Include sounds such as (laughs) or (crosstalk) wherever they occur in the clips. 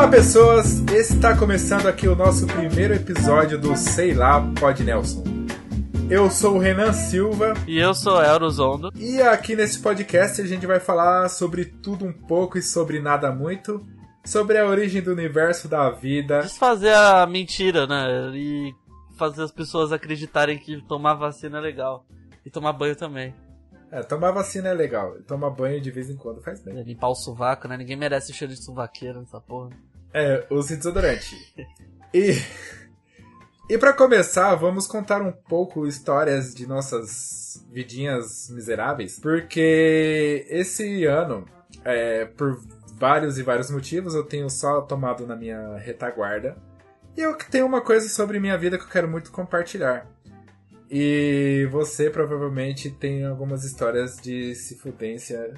Olá pessoas, está começando aqui o nosso primeiro episódio do Sei Lá Pod Nelson. Eu sou o Renan Silva. E eu sou Elro Zondo. E aqui nesse podcast a gente vai falar sobre tudo um pouco e sobre nada muito. Sobre a origem do universo da vida. Desfazer a mentira, né? E fazer as pessoas acreditarem que tomar vacina é legal. E tomar banho também. É, tomar vacina é legal. Tomar banho de vez em quando faz bem. É, limpar o sovaco, né? Ninguém merece o cheiro de sovaqueira nessa porra. É, use desodorante. e. E para começar, vamos contar um pouco histórias de nossas vidinhas miseráveis. Porque esse ano, é, por vários e vários motivos, eu tenho só tomado na minha retaguarda. E eu tenho uma coisa sobre minha vida que eu quero muito compartilhar. E você provavelmente tem algumas histórias de cifudência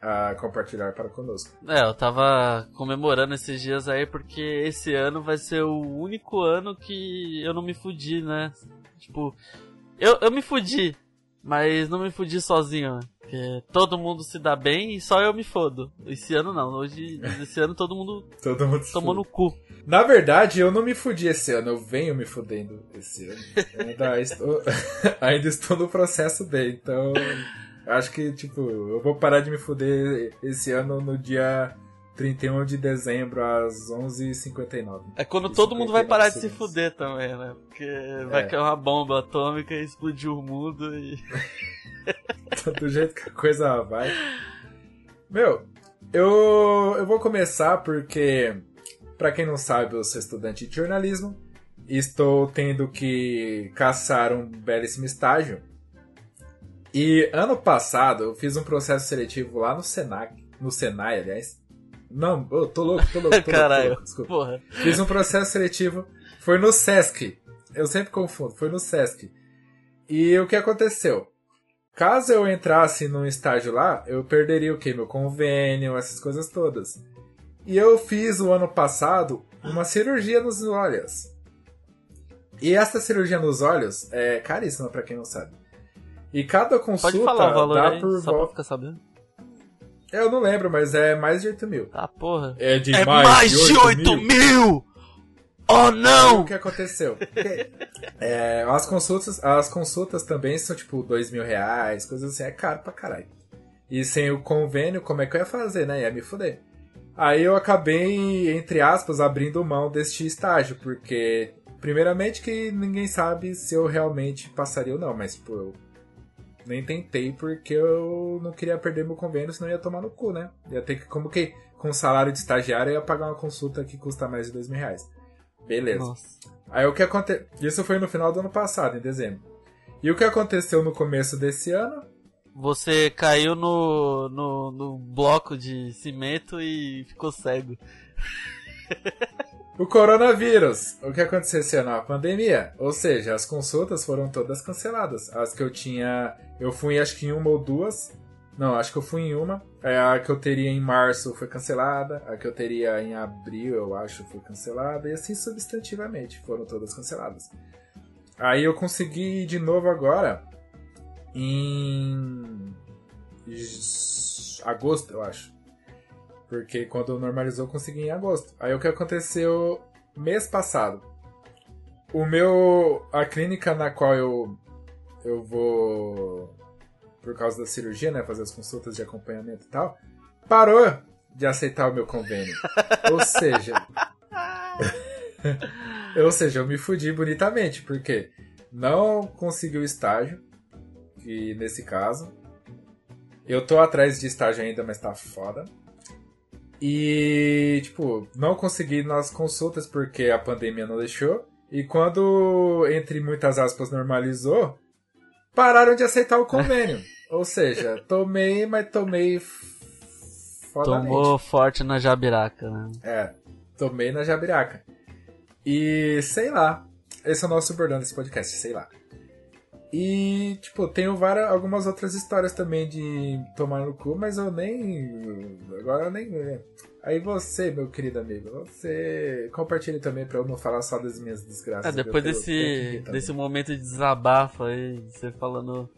a compartilhar para conosco. É, eu tava comemorando esses dias aí porque esse ano vai ser o único ano que eu não me fudi, né? Tipo, eu, eu me fudi, mas não me fudi sozinho, né? Porque todo mundo se dá bem e só eu me fodo. Esse ano não, hoje, esse ano todo mundo, (laughs) todo mundo tomou no cu. Na verdade, eu não me fudi esse ano, eu venho me fudendo esse ano. Ainda (laughs) estou, (laughs) ainda estou no processo bem, então acho que, tipo, eu vou parar de me fuder esse ano no dia 31 de dezembro às 11h59. É quando todo mundo vai parar de se fuder também, né? Porque vai é. cair uma bomba atômica e explodir o mundo e. (laughs) Do jeito que a coisa vai. Meu, eu, eu vou começar porque, para quem não sabe, eu sou estudante de jornalismo. E estou tendo que caçar um belíssimo estágio. E ano passado eu fiz um processo seletivo lá no Senac, no Senai, aliás. Não, eu tô louco, tô louco, tô Caralho, louco, desculpa. Porra. Fiz um processo seletivo, foi no Sesc. Eu sempre confundo, foi no Sesc. E o que aconteceu? Caso eu entrasse num estágio lá, eu perderia o que? Meu convênio, essas coisas todas. E eu fiz o ano passado uma cirurgia nos olhos. E essa cirurgia nos olhos é caríssima para quem não sabe. E cada consulta Pode falar o valor dá aí, por só pra volta. ficar sabendo. Eu não lembro, mas é mais de 8 mil. Ah, porra. É de É mais de 8 mil! Oh, O não! que aconteceu? (laughs) É, as, consultas, as consultas também são tipo dois mil reais, coisas assim, é caro pra caralho. E sem o convênio, como é que eu ia fazer, né? Ia me fuder. Aí eu acabei, entre aspas, abrindo mão deste estágio, porque, primeiramente, que ninguém sabe se eu realmente passaria ou não, mas, tipo, eu nem tentei porque eu não queria perder meu convênio, senão ia tomar no cu, né? Ia ter que, como que, com salário de estagiário, eu ia pagar uma consulta que custa mais de dois mil reais. Beleza. Nossa. Aí o que aconteceu. Isso foi no final do ano passado, em dezembro. E o que aconteceu no começo desse ano? Você caiu no, no, no bloco de cimento e ficou cego. (laughs) O coronavírus. O que aconteceu esse ano? A pandemia. Ou seja, as consultas foram todas canceladas. As que eu tinha. Eu fui acho que em uma ou duas. Não, acho que eu fui em uma. É, A que eu teria em março foi cancelada. A que eu teria em abril, eu acho, foi cancelada. E assim substantivamente foram todas canceladas. Aí eu consegui de novo agora em agosto, eu acho. Porque quando normalizou, consegui em agosto. Aí o que aconteceu mês passado? O meu. A clínica na qual eu. Eu vou. Por causa da cirurgia, né? Fazer as consultas de acompanhamento e tal. Parou de aceitar o meu convênio. Ou seja. (laughs) Ou seja, eu me fudi bonitamente, porque não consegui o estágio. E nesse caso. Eu tô atrás de estágio ainda, mas tá foda. E, tipo, não consegui nas consultas porque a pandemia não deixou. E quando, entre muitas aspas, normalizou, pararam de aceitar o convênio. (laughs) Ou seja, tomei, mas tomei fodamente. Tomou forte na jabiraca, né? É, tomei na jabiraca. E sei lá. Esse é o nosso bordão desse podcast, sei lá. E, tipo, tenho várias, algumas outras histórias também de tomar no cu, mas eu nem. Agora eu nem. Aí você, meu querido amigo, você compartilhe também pra eu não falar só das minhas desgraças. É, depois desse, desse momento de desabafo aí, você falando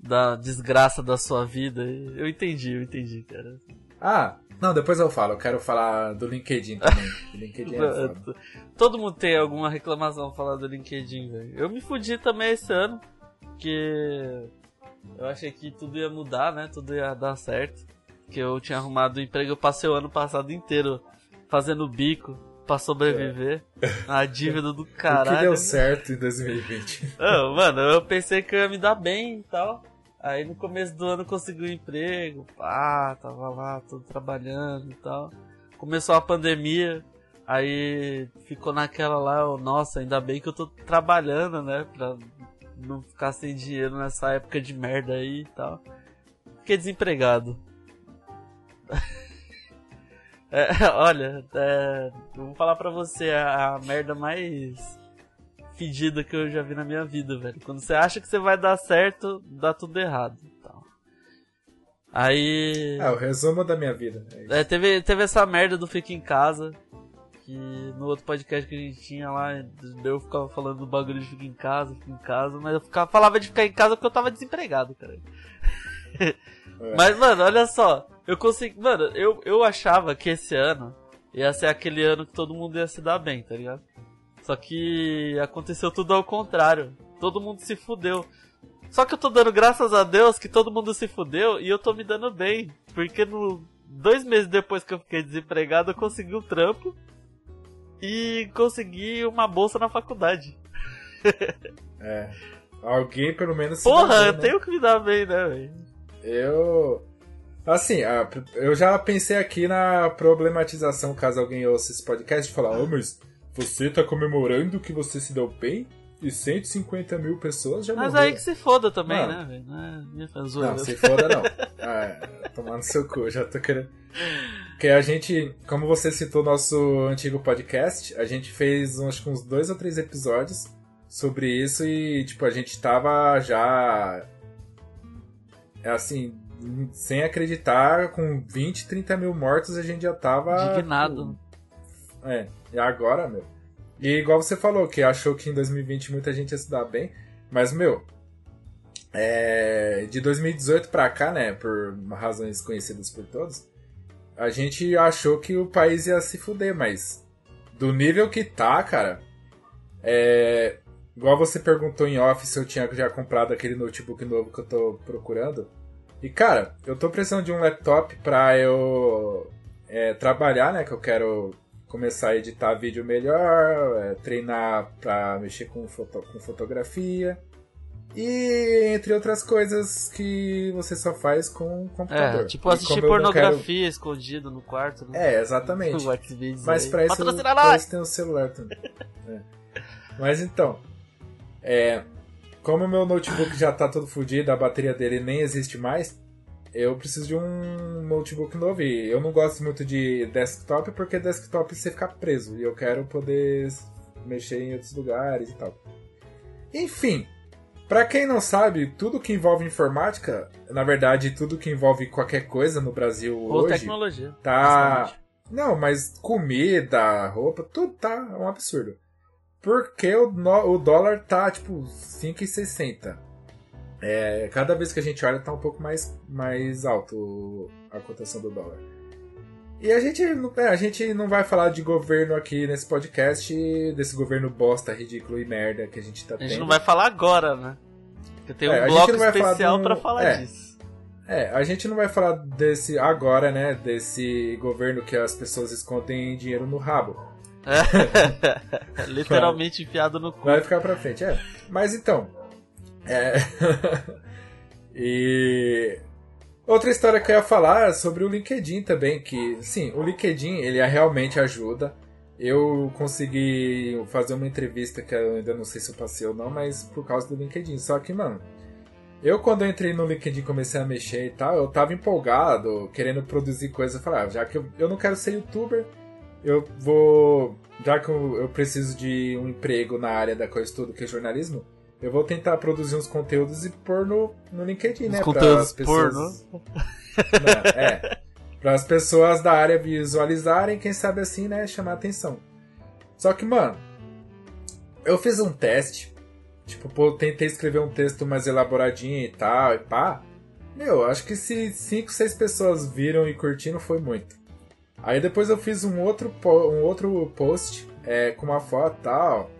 da desgraça da sua vida, eu entendi, eu entendi, cara. Ah, Não, depois eu falo. Eu quero falar do LinkedIn também. (laughs) LinkedIn é. Todo mundo tem alguma reclamação pra falar do LinkedIn, velho. Eu me fudi também esse ano, porque eu achei que tudo ia mudar, né? Tudo ia dar certo. Que eu tinha arrumado um emprego, eu passei o ano passado inteiro fazendo bico pra sobreviver. É. A dívida do caralho. O que deu certo em 2020? Oh, mano, eu pensei que eu ia me dar bem e tal. Aí no começo do ano consegui um emprego, pá, tava lá, tudo trabalhando e tal. Começou a pandemia, aí ficou naquela lá, eu, nossa, ainda bem que eu tô trabalhando, né? Pra não ficar sem dinheiro nessa época de merda aí e tal. Fiquei desempregado. (laughs) é, olha, é, vou falar pra você, a, a merda mais fedida que eu já vi na minha vida, velho. Quando você acha que você vai dar certo, dá tudo errado. Então. Aí. É, o resumo da minha vida. É, é, teve, teve essa merda do Fica em Casa. Que no outro podcast que a gente tinha lá, eu ficava falando do bagulho de ficar em casa, ficar em casa, mas eu ficava, falava de ficar em casa porque eu tava desempregado, cara. É. Mas, mano, olha só. Eu consegui. Mano, eu, eu achava que esse ano ia ser aquele ano que todo mundo ia se dar bem, tá ligado? Só que aconteceu tudo ao contrário. Todo mundo se fudeu. Só que eu tô dando graças a Deus que todo mundo se fudeu e eu tô me dando bem. Porque no dois meses depois que eu fiquei desempregado, eu consegui um trampo e consegui uma bolsa na faculdade. (laughs) é. Alguém pelo menos Porra, bem, eu né? tenho que me dar bem, né, velho? Eu. Assim, eu já pensei aqui na problematização, caso alguém ouça esse podcast, e falar, ô, oh, mas você tá comemorando que você se deu bem? E 150 mil pessoas já Mas morreram. aí que se foda também, Mano, né, velho? Não é Não, se foda não. (laughs) Ah, é, tomar no seu cu, já tô querendo. Porque a gente, como você citou nosso antigo podcast, a gente fez acho que uns dois ou três episódios sobre isso e, tipo, a gente tava já. Assim, sem acreditar, com 20, 30 mil mortos, a gente já tava. Indignado. Tipo, é. E agora, meu. E igual você falou, que achou que em 2020 muita gente ia se dar bem. Mas, meu, é, de 2018 pra cá, né, por razões conhecidas por todos, a gente achou que o país ia se fuder, mas do nível que tá, cara, é, igual você perguntou em off se eu tinha já comprado aquele notebook novo que eu tô procurando. E, cara, eu tô precisando de um laptop pra eu é, trabalhar, né, que eu quero começar a editar vídeo melhor, é, treinar para mexer com, foto, com fotografia. E entre outras coisas que você só faz com o computador. É, tipo assistir pornografia quero... escondido no quarto. Né? É, exatamente. (laughs) Mas para isso, pra isso tem um celular também. (laughs) é. Mas então, é, como o meu notebook já tá todo fodido, a bateria dele nem existe mais, eu preciso de um notebook novo. E eu não gosto muito de desktop porque desktop você fica preso. E eu quero poder mexer em outros lugares e tal. Enfim, para quem não sabe, tudo que envolve informática, na verdade, tudo que envolve qualquer coisa no Brasil Ou hoje. tecnologia. Tá. Não, mas comida, roupa, tudo tá um absurdo. Porque o, o dólar tá tipo 5,60. É, cada vez que a gente olha tá um pouco mais, mais alto a cotação do dólar. E a gente, é, a gente não vai falar de governo aqui nesse podcast, desse governo bosta, ridículo e merda que a gente tá tendo. A gente não vai falar agora, né? Porque tem um é, bloco especial um, para falar é, disso. É, a gente não vai falar desse agora, né? Desse governo que as pessoas escondem dinheiro no rabo. (laughs) Literalmente enfiado no cu. Vai ficar pra frente, é. Mas então, é. (laughs) e outra história que eu ia falar é sobre o LinkedIn também, que sim, o LinkedIn ele realmente ajuda. Eu consegui fazer uma entrevista que eu ainda não sei se eu passei ou não, mas por causa do LinkedIn. Só que, mano, eu quando eu entrei no LinkedIn comecei a mexer e tal, eu tava empolgado, querendo produzir coisas. Eu falei, ah, já que eu, eu não quero ser youtuber, eu vou. Já que eu, eu preciso de um emprego na área da eu estudo, que é jornalismo, eu vou tentar produzir uns conteúdos e pôr no, no LinkedIn, Os né? Conteúdos pessoas... porno. Não, é. Para as pessoas da área visualizarem, quem sabe assim, né? Chamar atenção. Só que, mano, eu fiz um teste. Tipo, pô, tentei escrever um texto mais elaboradinho e tal, e pá. Meu, acho que se 5, 6 pessoas viram e curtiram foi muito. Aí depois eu fiz um outro, um outro post é, com uma foto e tal,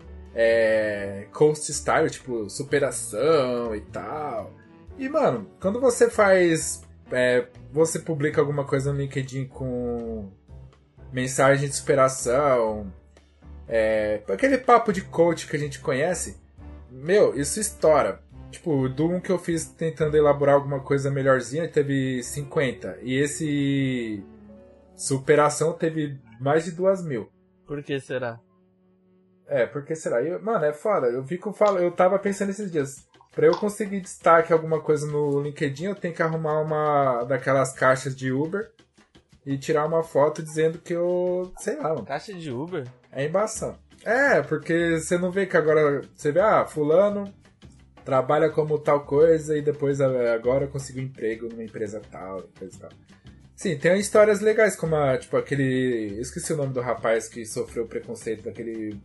é, coast style, tipo, superação e tal. E, mano, quando você faz. É, você publica alguma coisa no LinkedIn com mensagem de superação, é, aquele papo de coach que a gente conhece, meu, isso estoura. Tipo, do um que eu fiz tentando elaborar alguma coisa melhorzinha, teve 50. E esse superação teve mais de duas mil. Por que será? É, porque será? Eu, mano, é foda. Eu fico falo, eu tava pensando esses dias. Pra eu conseguir destaque alguma coisa no LinkedIn, eu tenho que arrumar uma daquelas caixas de Uber e tirar uma foto dizendo que eu. sei lá, mano. Caixa de Uber? É embaçado. É, porque você não vê que agora. Você vê, ah, fulano trabalha como tal coisa e depois agora conseguiu emprego numa empresa tal, coisa tal. Sim, tem histórias legais, como a, tipo aquele. Eu esqueci o nome do rapaz que sofreu preconceito daquele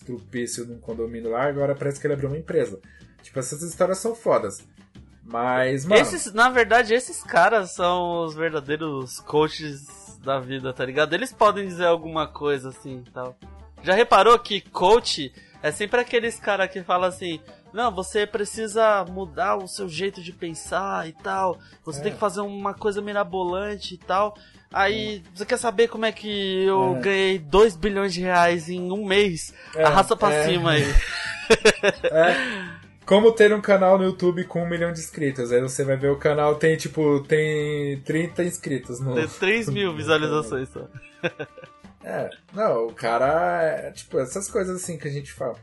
estrupício num condomínio lá, agora parece que ele abriu uma empresa. Tipo, essas histórias são fodas. Mas, mano. Esses, na verdade, esses caras são os verdadeiros coaches da vida, tá ligado? Eles podem dizer alguma coisa assim tal. Já reparou que coach é sempre aqueles caras que falam assim: não, você precisa mudar o seu jeito de pensar e tal. Você é. tem que fazer uma coisa mirabolante e tal. Aí, você quer saber como é que eu é. ganhei 2 bilhões de reais em um mês? É. Arrasta pra é. cima aí. (laughs) É. Como ter um canal no YouTube com um milhão de inscritos. Aí você vai ver o canal tem, tipo, tem 30 inscritos. No... Tem 3 (laughs) mil visualizações só. É, não, o cara. É, tipo, essas coisas assim que a gente fala.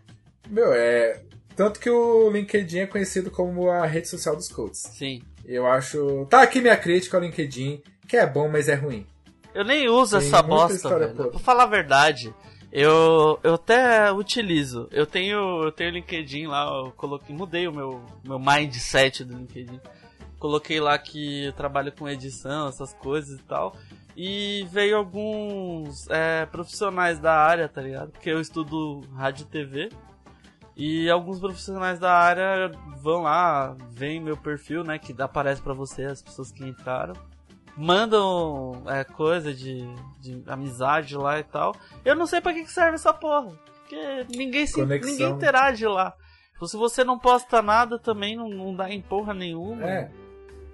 Meu, é. Tanto que o LinkedIn é conhecido como a rede social dos coaches. Sim. Eu acho. Tá aqui minha crítica ao LinkedIn, que é bom, mas é ruim. Eu nem uso Tem essa bosta, velho. Pra falar a verdade, eu, eu até utilizo. Eu tenho, eu tenho LinkedIn lá, eu coloquei, mudei o meu, meu mindset do LinkedIn. Coloquei lá que eu trabalho com edição, essas coisas e tal. E veio alguns é, profissionais da área, tá ligado? Porque eu estudo rádio e TV. E alguns profissionais da área vão lá, veem meu perfil, né? Que aparece para você as pessoas que entraram. Mandam é, coisa de, de amizade lá e tal. Eu não sei para que serve essa porra. Porque ninguém, se, ninguém interage lá. Então, se você não posta nada também, não, não dá em porra nenhuma. É.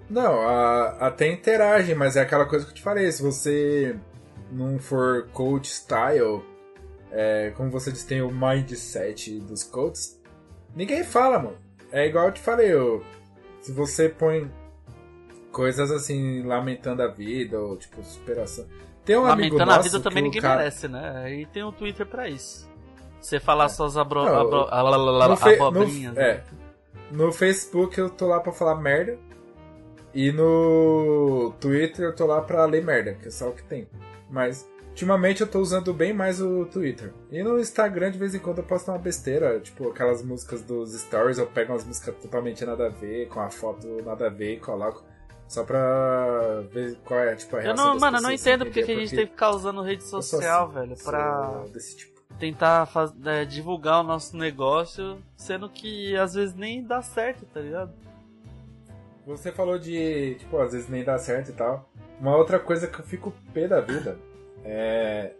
Não, a, até interage, mas é aquela coisa que eu te falei. Se você não for coach style, é, como você disse, tem o mindset dos coaches, ninguém fala, mano. É igual eu te falei, eu, se você põe coisas assim, lamentando a vida, ou tipo, superação. Tem um lamentando amigo nosso a vida também ninguém cara... merece, né? Aí tem um Twitter pra isso. Você falar é. suas abro... Não, abro... no fe... abobrinhas. No... Né? É. No Facebook eu tô lá pra falar merda. E no Twitter eu tô lá pra ler merda, que é só o que tem. Mas Ultimamente eu tô usando bem mais o Twitter. E no Instagram, de vez em quando, eu posto uma besteira, tipo aquelas músicas dos stories, eu pego umas músicas totalmente nada a ver, com a foto nada a ver e coloco. Só pra ver qual é tipo, a reação eu não, Mano, eu não entendo porque, porque a gente tem que ficar usando rede social, assim, velho, pra tipo. tentar faz, é, divulgar o nosso negócio, sendo que às vezes nem dá certo, tá ligado? Você falou de, tipo, às vezes nem dá certo e tal. Uma outra coisa que eu fico pé da vida é,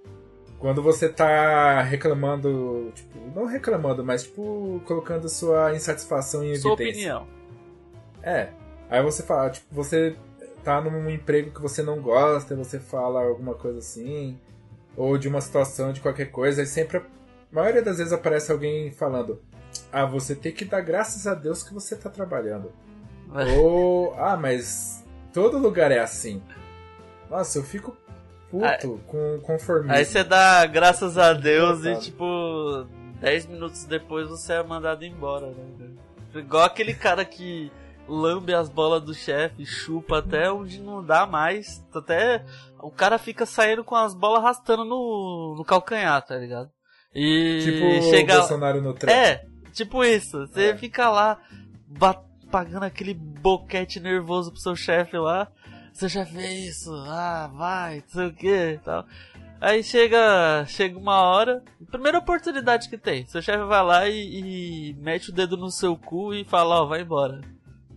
quando você tá reclamando, tipo, não reclamando, mas tipo, colocando sua insatisfação em evidência. Sua opinião. É. Aí você fala, tipo, você tá num emprego que você não gosta, você fala alguma coisa assim, ou de uma situação de qualquer coisa, e sempre, a maioria das vezes aparece alguém falando: Ah, você tem que dar graças a Deus que você tá trabalhando. (laughs) ou, ah, mas todo lugar é assim. Nossa, eu fico puto aí, com conformismo. Aí você dá graças a Deus e, tipo, 10 minutos depois você é mandado embora, né? Igual aquele cara que lambe as bolas do chefe, chupa até onde não dá mais. Até o cara fica saindo com as bolas arrastando no, no calcanhar, tá ligado? E tipo chega... o Bolsonaro no trem. É, tipo isso. Você é. fica lá pagando aquele boquete nervoso pro seu chefe lá você já fez isso, ah, vai, não sei o que tal. Aí chega, chega uma hora, primeira oportunidade que tem, seu chefe vai lá e, e, mete o dedo no seu cu e fala, ó, oh, vai embora.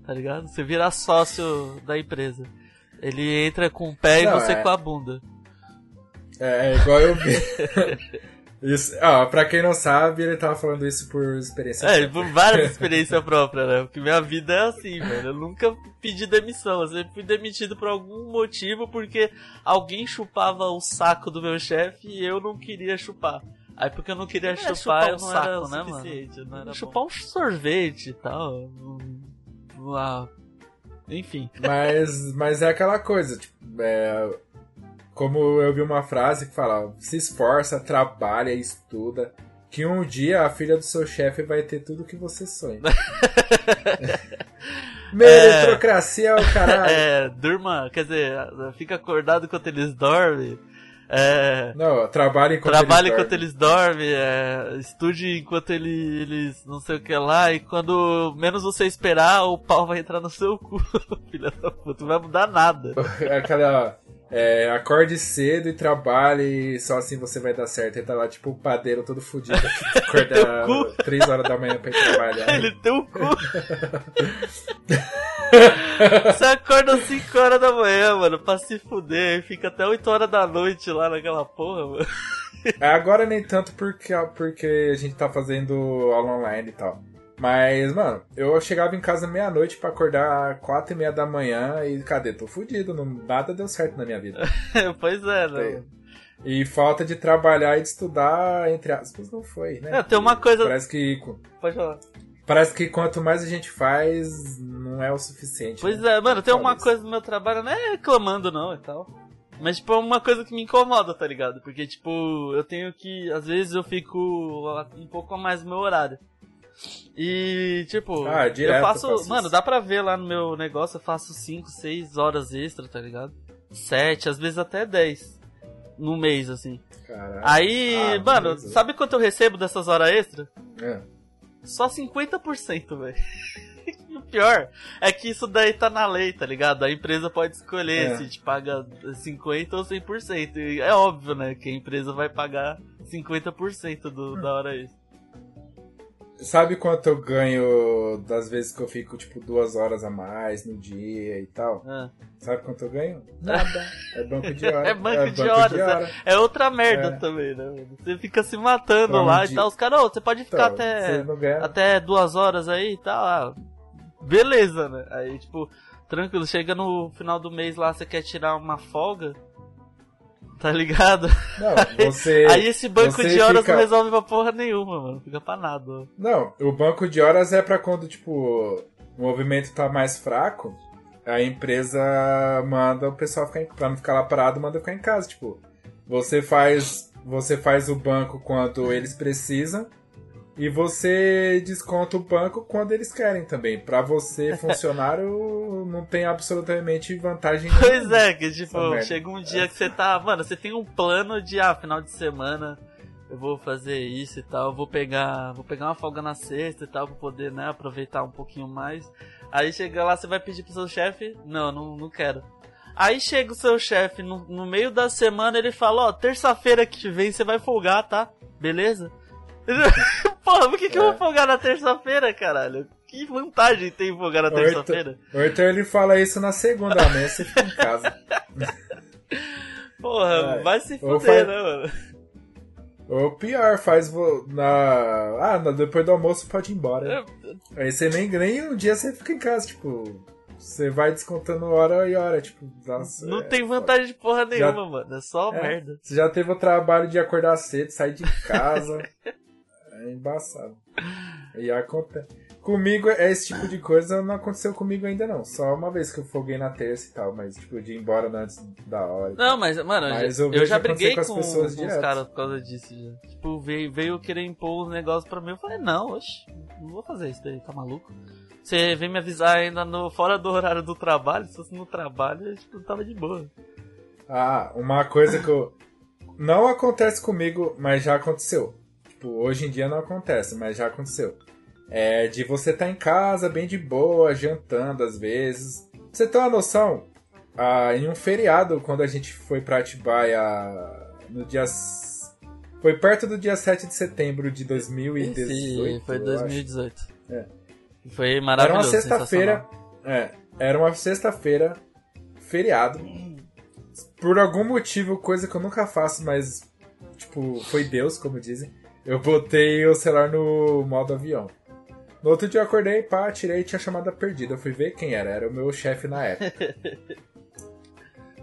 Tá ligado? Você vira sócio da empresa. Ele entra com o pé não, e você é... com a bunda. É, é igual eu vi. (laughs) Isso, ó, pra quem não sabe, ele tava falando isso por experiência É, por várias (laughs) experiências próprias, né? Porque minha vida é assim, velho. Eu nunca pedi demissão. Eu sempre fui demitido por algum motivo porque alguém chupava o saco do meu chefe e eu não queria chupar. Aí porque eu não queria chupar, chupar eu não saco, era né, suficiente. Mano? Não era chupar bom. um sorvete e tal. Ah, enfim. Mas, mas é aquela coisa, tipo, é, como eu vi uma frase que fala: se esforça, trabalha, estuda, que um dia a filha do seu chefe vai ter tudo que você sonha. (laughs) Meritocracia é o caralho. É, durma, quer dizer, fica acordado enquanto eles dormem. É, não, trabalhe enquanto trabalhe eles enquanto eles dormem, é, estude enquanto ele, eles não sei o que lá, e quando menos você esperar, o pau vai entrar no seu cu, (laughs) filha da puta, não vai mudar nada. (laughs) Aquela é, acorde cedo e trabalhe, só assim você vai dar certo. Ele tá lá, tipo, o padeiro todo fudido, (laughs) acorda 3 horas da manhã pra ir trabalhar. Ele tem o cu. (laughs) você acorda 5 horas da manhã, mano, pra se fuder, e fica até 8 horas da noite lá naquela porra, mano. É, agora nem tanto porque, porque a gente tá fazendo aula online e tal. Mas, mano, eu chegava em casa meia-noite para acordar quatro e meia da manhã e cadê? Tô fudido, não, nada deu certo na minha vida. (laughs) pois é, né? E falta de trabalhar e de estudar, entre aspas, não foi, né? É, tem uma coisa. Parece que. Pode falar. Parece que quanto mais a gente faz, não é o suficiente. Pois né? é, mano, tem uma coisa no meu trabalho, não é reclamando não e tal. Mas, tipo, é uma coisa que me incomoda, tá ligado? Porque, tipo, eu tenho que. Às vezes eu fico um pouco a mais no meu horário. E, tipo, ah, eu faço. Mano, dá pra ver lá no meu negócio, eu faço 5, 6 horas extra, tá ligado? 7, às vezes até 10 no mês, assim. Caraca. Aí, ah, mano, sabe quanto eu recebo dessas horas extra? É. Só 50%, velho. Pior é que isso daí tá na lei, tá ligado? A empresa pode escolher é. se te paga 50% ou 100%. E é óbvio, né, que a empresa vai pagar 50% do, hum. da hora extra. Sabe quanto eu ganho das vezes que eu fico, tipo, duas horas a mais no dia e tal? Ah. Sabe quanto eu ganho? Nada. É banco de horas. (laughs) É banco, é de, banco horas. de horas. É, é outra merda é. também, né? Você fica se matando então, lá e tal. Os caras, oh, você pode ficar então, até, até duas horas aí e tal. Ah, beleza, né? Aí, tipo, tranquilo, chega no final do mês lá, você quer tirar uma folga. Tá ligado? Não, (laughs) você. Aí esse banco de horas fica... não resolve pra porra nenhuma, mano. Fica pra nada. Não, o banco de horas é pra quando, tipo, o movimento tá mais fraco, a empresa manda o pessoal ficar em... pra não ficar lá parado, manda ficar em casa. Tipo, você faz. Você faz o banco quando eles precisam e você desconta o banco quando eles querem também. Para você, (laughs) funcionário, não tem absolutamente vantagem Pois é, que tipo, chega um dia que você tá. Mano, você tem um plano de, ah, final de semana eu vou fazer isso e tal, vou pegar, vou pegar uma folga na sexta e tal, pra poder, né, aproveitar um pouquinho mais. Aí chega lá, você vai pedir pro seu chefe, não, não, não quero. Aí chega o seu chefe no, no meio da semana, ele fala, ó, oh, terça-feira que vem você vai folgar, tá? Beleza? (laughs) Porra, por que, que é. eu vou é. folgar na terça-feira, caralho? Que vantagem tem folgar na terça-feira? O Arthur ele fala isso na segunda, amanhã você fica em casa. (laughs) Porra, é. vai se fuder, faz... né, mano? Ou pior, faz na. Ah, depois do almoço pode ir embora. É. Aí você nem, nem um dia você fica em casa, tipo. Você vai descontando hora e hora, tipo, nossa, Não é, tem vantagem de porra nenhuma, já, mano. É só é, merda. Você já teve o trabalho de acordar cedo, sair de casa. (laughs) É embaçado. E acontece. Comigo, é esse tipo de coisa não aconteceu comigo ainda não. Só uma vez que eu folguei na terça e tal, mas tipo, de ir embora antes da hora. Não, mas, mano, mas eu, eu já briguei com, as pessoas com os caras por causa disso já. Tipo, veio, veio querer impor os negócios pra mim. Eu falei, não, oxe, não vou fazer isso daí, tá maluco? Você vem me avisar ainda no, fora do horário do trabalho, se fosse no trabalho, eu tipo, tava de boa. Ah, uma coisa que eu. Não acontece comigo, mas já aconteceu. Tipo, hoje em dia não acontece, mas já aconteceu. É de você estar tá em casa, bem de boa, jantando às vezes. Você tem uma noção? Ah, em um feriado, quando a gente foi pra Atibaia no dia. Foi perto do dia 7 de setembro de 2018. Sim, foi 2018. É. Foi maravilhoso. Era uma sexta-feira. É, era uma sexta-feira, feriado. por algum motivo, coisa que eu nunca faço, mas, tipo, foi Deus, como dizem, eu botei o celular no modo avião. No outro dia eu acordei, pá, tirei e tinha chamada perdida. Eu fui ver quem era, era o meu chefe na época. (laughs)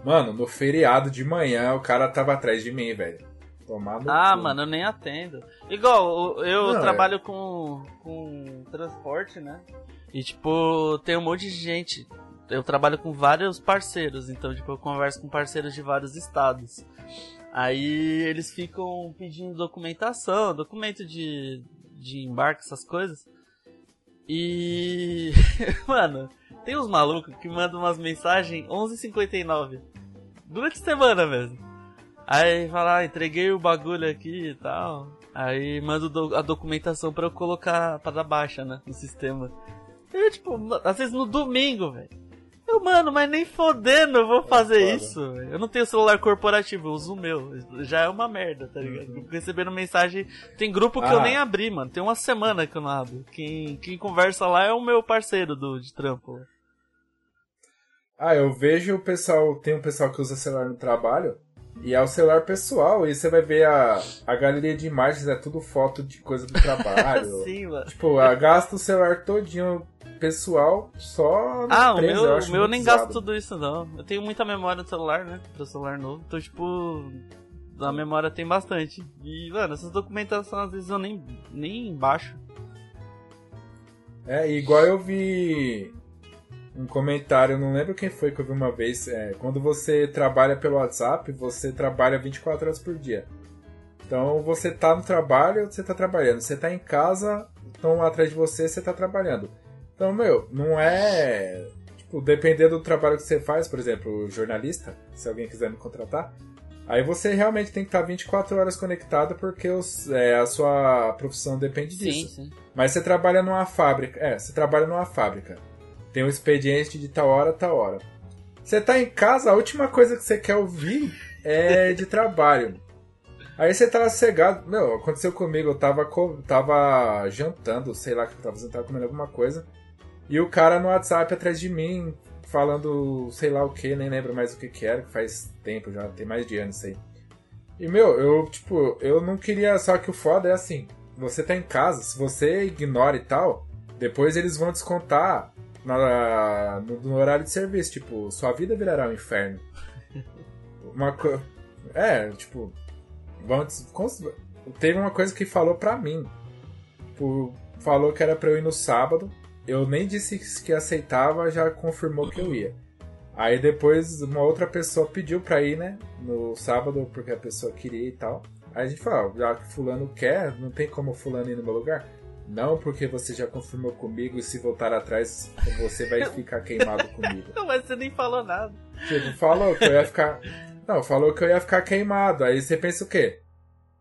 Mano, no feriado de manhã o cara tava atrás de mim, velho. Tomar no Ah, mano, eu nem atendo. Igual, eu Não, é. trabalho com, com transporte, né? E, tipo, tem um monte de gente. Eu trabalho com vários parceiros, então, tipo, eu converso com parceiros de vários estados. Aí eles ficam pedindo documentação, documento de, de embarque, essas coisas. E. (laughs) Mano, tem uns malucos que mandam umas mensagens 11h59. Durante a semana mesmo. Aí fala, ah, entreguei o bagulho aqui e tal. Aí manda a documentação pra eu colocar pra dar baixa, né? No sistema. Eu, tipo, ma- às vezes no domingo, velho. Eu, mano, mas nem fodendo eu vou fazer foda. isso. Eu não tenho celular corporativo, eu uso o meu. Já é uma merda, tá ligado? Uhum. Recebendo mensagem. Tem grupo que eu Ah. nem abri, mano. Tem uma semana que eu não abro. Quem, quem conversa lá é o meu parceiro do, de trampo. Ah, eu vejo o pessoal. Tem um pessoal que usa celular no trabalho. E é o celular pessoal. E você vai ver a, a galeria de imagens, é tudo foto de coisa do trabalho. (laughs) Sim, mano. tipo, gasta o celular todinho pessoal só Ah, o meu, eu o meu nem gasto tudo isso não. Eu tenho muita memória no celular, né? Pro celular novo. Então, tipo, a memória tem bastante. E, mano, essas documentações às vezes eu nem, nem baixo. É, igual eu vi um comentário, não lembro quem foi que eu vi uma vez. É, quando você trabalha pelo WhatsApp, você trabalha 24 horas por dia. Então você tá no trabalho, você tá trabalhando. Você tá em casa, estão atrás de você, você tá trabalhando. Então, meu, não é. Tipo, dependendo do trabalho que você faz, por exemplo, jornalista, se alguém quiser me contratar, aí você realmente tem que estar 24 horas conectado porque os- é, a sua profissão depende disso. Sim, sim. Mas você trabalha numa fábrica. É, você trabalha numa fábrica. Tem um expediente de tal hora, tal hora. Você tá em casa, a última coisa que você quer ouvir é de trabalho. Aí você tá cegado. Meu, aconteceu comigo, eu tava, co- tava jantando, sei lá o que eu tava fazendo, tava comendo alguma coisa. E o cara no WhatsApp atrás de mim, falando sei lá o que, nem lembro mais o que que era, que faz tempo já, tem mais de anos isso aí. E meu, eu, tipo, eu não queria. Só que o foda é assim: você tá em casa, se você ignora e tal, depois eles vão descontar na- no, no horário de serviço. Tipo, sua vida virará um inferno. (laughs) Uma co... É, tipo. Cons- Teve uma coisa que falou pra mim. Tipo, falou que era pra eu ir no sábado. Eu nem disse que aceitava, já confirmou que eu ia. Aí depois uma outra pessoa pediu pra ir, né? No sábado, porque a pessoa queria e tal. Aí a gente falou, ó, já que fulano quer, não tem como fulano ir no meu lugar? Não, porque você já confirmou comigo e se voltar atrás, você vai ficar queimado comigo. (laughs) Não, mas você nem falou nada. Tipo, falou que eu ia ficar. Não, falou que eu ia ficar queimado. Aí você pensa o quê?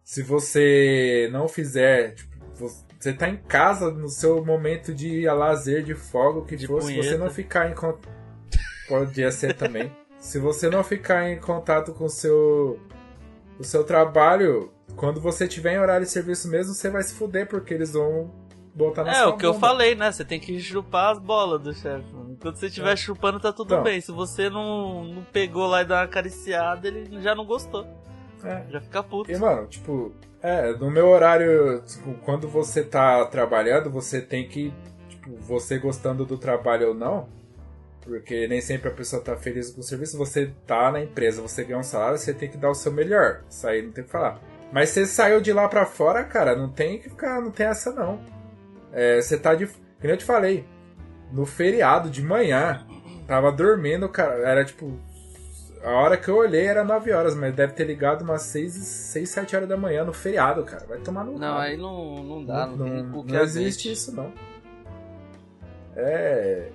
Se você não fizer, tipo, você tá em casa no seu momento de lazer, de folga, o que De for, se você não ficar em contato. Podia ser também. Se você não ficar em contato com o seu. o seu trabalho, quando você tiver em horário de serviço mesmo, você vai se fuder, porque eles vão botar na É, sua o que eu falei, né? Você tem que chupar as bolas do chefe. Enquanto você estiver É. chupando, tá tudo Então. bem. Se você não, não pegou lá e dá uma acariciada, ele já não gostou. É. Já fica puto. E, mano, tipo, é, no meu horário, tipo, quando você tá trabalhando, você tem que, tipo, você gostando do trabalho ou não, porque nem sempre a pessoa tá feliz com o serviço, você tá na empresa, você ganha um salário, você tem que dar o seu melhor. Isso aí não tem o que falar. Mas você saiu de lá pra fora, cara, não tem que ficar, não tem essa não. É, você tá de. Que nem eu te falei, no feriado de manhã, tava dormindo, cara, era tipo. A hora que eu olhei era 9 horas, mas deve ter ligado umas 6, 6 7 horas da manhã no feriado, cara. Vai tomar no Não, aí não, não dá. Não, não, não o que existe isso, não. É.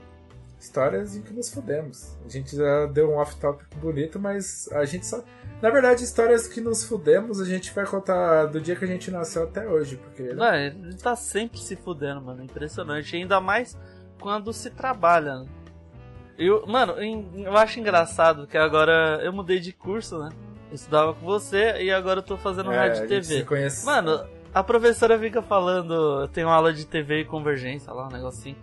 Histórias em que nos fudemos. A gente já deu um off-topic bonito, mas a gente só. Na verdade, histórias que nos fudemos a gente vai contar do dia que a gente nasceu até hoje, porque. Não, ele tá sempre se fudendo, mano. Impressionante. Ainda mais quando se trabalha. né? Eu, mano, eu acho engraçado que agora eu mudei de curso, né? Eu estudava com você e agora eu tô fazendo é, rádio e TV. Mano, a professora fica falando, eu tenho aula de TV e convergência lá, um negocinho.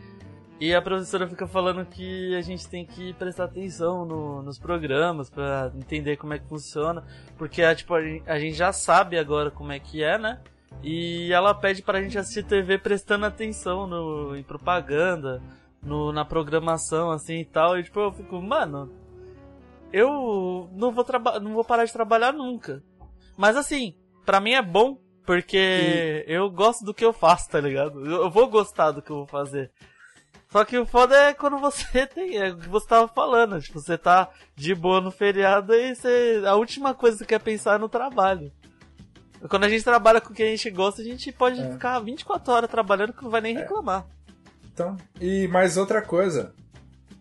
E a professora fica falando que a gente tem que prestar atenção no, nos programas para entender como é que funciona, porque é, tipo, a gente já sabe agora como é que é, né? E ela pede pra gente assistir TV prestando atenção no, em propaganda, no, na programação, assim e tal. E tipo, eu fico, mano, eu não vou, não vou parar de trabalhar nunca. Mas assim, pra mim é bom, porque e... eu gosto do que eu faço, tá ligado? Eu, eu vou gostar do que eu vou fazer. Só que o foda é quando você (laughs) tem, é o que você tava falando, tipo, você tá de boa no feriado e você, a última coisa que você quer pensar é no trabalho. Quando a gente trabalha com o que a gente gosta, a gente pode é. ficar 24 horas trabalhando que não vai nem é. reclamar. Então, e mais outra coisa.